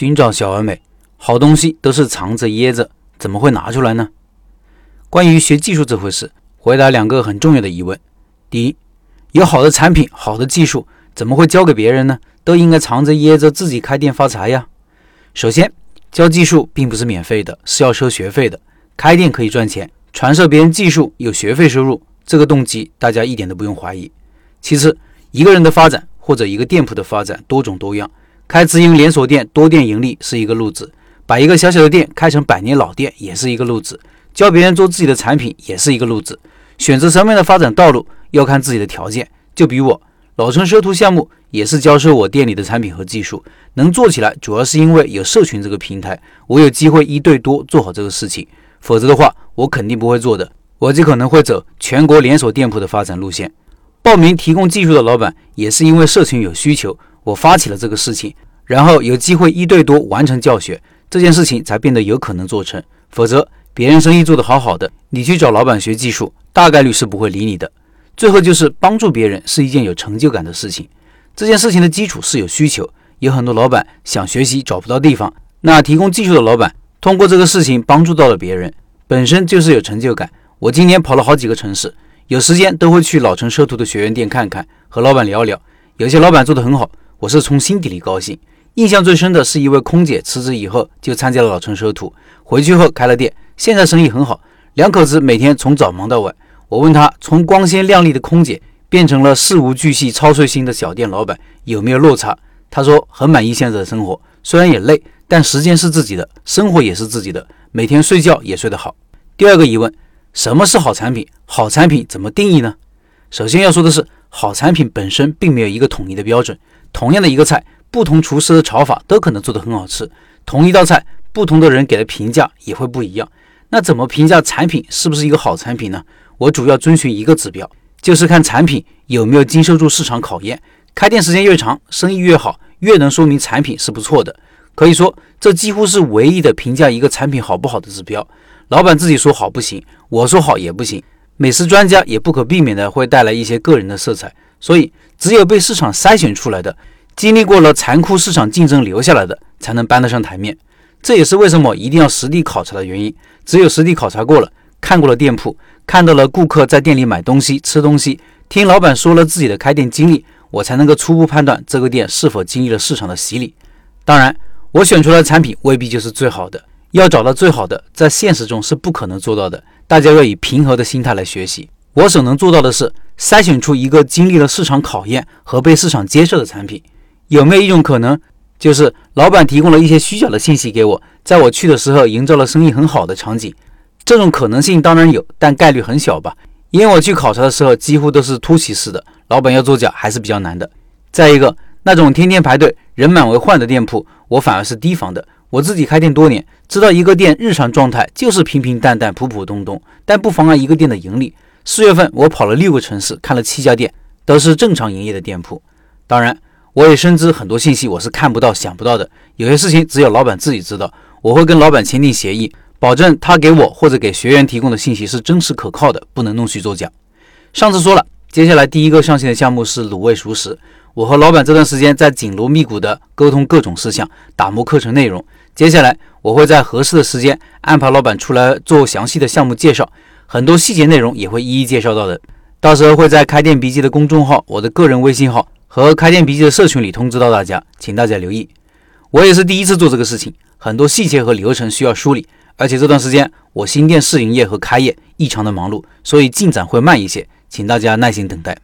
寻找小而美，好东西都是藏着掖着，怎么会拿出来呢？关于学技术这回事，回答两个很重要的疑问：第一，有好的产品、好的技术，怎么会交给别人呢？都应该藏着掖着，自己开店发财呀。首先，教技术并不是免费的，是要收学费的。开店可以赚钱，传授别人技术有学费收入，这个动机大家一点都不用怀疑。其次，一个人的发展或者一个店铺的发展多种多样。开直营连锁店多店盈利是一个路子，把一个小小的店开成百年老店也是一个路子，教别人做自己的产品也是一个路子。选择什么样的发展道路要看自己的条件。就比我老陈收徒项目也是教授我店里的产品和技术，能做起来主要是因为有社群这个平台，我有机会一对多做好这个事情。否则的话，我肯定不会做的。我就可能会走全国连锁店铺的发展路线。报名提供技术的老板也是因为社群有需求。我发起了这个事情，然后有机会一对多完成教学，这件事情才变得有可能做成。否则，别人生意做得好好的，你去找老板学技术，大概率是不会理你的。最后就是帮助别人是一件有成就感的事情。这件事情的基础是有需求，有很多老板想学习找不到地方，那提供技术的老板通过这个事情帮助到了别人，本身就是有成就感。我今年跑了好几个城市，有时间都会去老城奢图的学员店看看，和老板聊聊。有些老板做得很好。我是从心底里高兴。印象最深的是一位空姐辞职以后就参加了老城收徒，回去后开了店，现在生意很好。两口子每天从早忙到晚。我问他，从光鲜亮丽的空姐变成了事无巨细、操碎心的小店老板，有没有落差？他说很满意现在的生活，虽然也累，但时间是自己的，生活也是自己的，每天睡觉也睡得好。第二个疑问，什么是好产品？好产品怎么定义呢？首先要说的是，好产品本身并没有一个统一的标准。同样的一个菜，不同厨师的炒法都可能做得很好吃。同一道菜，不同的人给的评价也会不一样。那怎么评价产品是不是一个好产品呢？我主要遵循一个指标，就是看产品有没有经受住市场考验。开店时间越长，生意越好，越能说明产品是不错的。可以说，这几乎是唯一的评价一个产品好不好的指标。老板自己说好不行，我说好也不行。美食专家也不可避免的会带来一些个人的色彩。所以，只有被市场筛选出来的，经历过了残酷市场竞争留下来的，才能搬得上台面。这也是为什么一定要实地考察的原因。只有实地考察过了，看过了店铺，看到了顾客在店里买东西、吃东西，听老板说了自己的开店经历，我才能够初步判断这个店是否经历了市场的洗礼。当然，我选出来的产品未必就是最好的，要找到最好的，在现实中是不可能做到的。大家要以平和的心态来学习。我所能做到的是筛选出一个经历了市场考验和被市场接受的产品。有没有一种可能，就是老板提供了一些虚假的信息给我，在我去的时候营造了生意很好的场景？这种可能性当然有，但概率很小吧。因为我去考察的时候几乎都是突袭式的，老板要作假还是比较难的。再一个，那种天天排队、人满为患的店铺，我反而是提防的。我自己开店多年，知道一个店日常状态就是平平淡淡、普普通通，但不妨碍一个店的盈利。四月份我跑了六个城市，看了七家店，都是正常营业的店铺。当然，我也深知很多信息我是看不到、想不到的。有些事情只有老板自己知道。我会跟老板签订协议，保证他给我或者给学员提供的信息是真实可靠的，不能弄虚作假。上次说了，接下来第一个上线的项目是卤味熟食。我和老板这段时间在紧锣密鼓的沟通各种事项，打磨课程内容。接下来我会在合适的时间安排老板出来做详细的项目介绍。很多细节内容也会一一介绍到的，到时候会在开店笔记的公众号、我的个人微信号和开店笔记的社群里通知到大家，请大家留意。我也是第一次做这个事情，很多细节和流程需要梳理，而且这段时间我新店试营业和开业异常的忙碌，所以进展会慢一些，请大家耐心等待。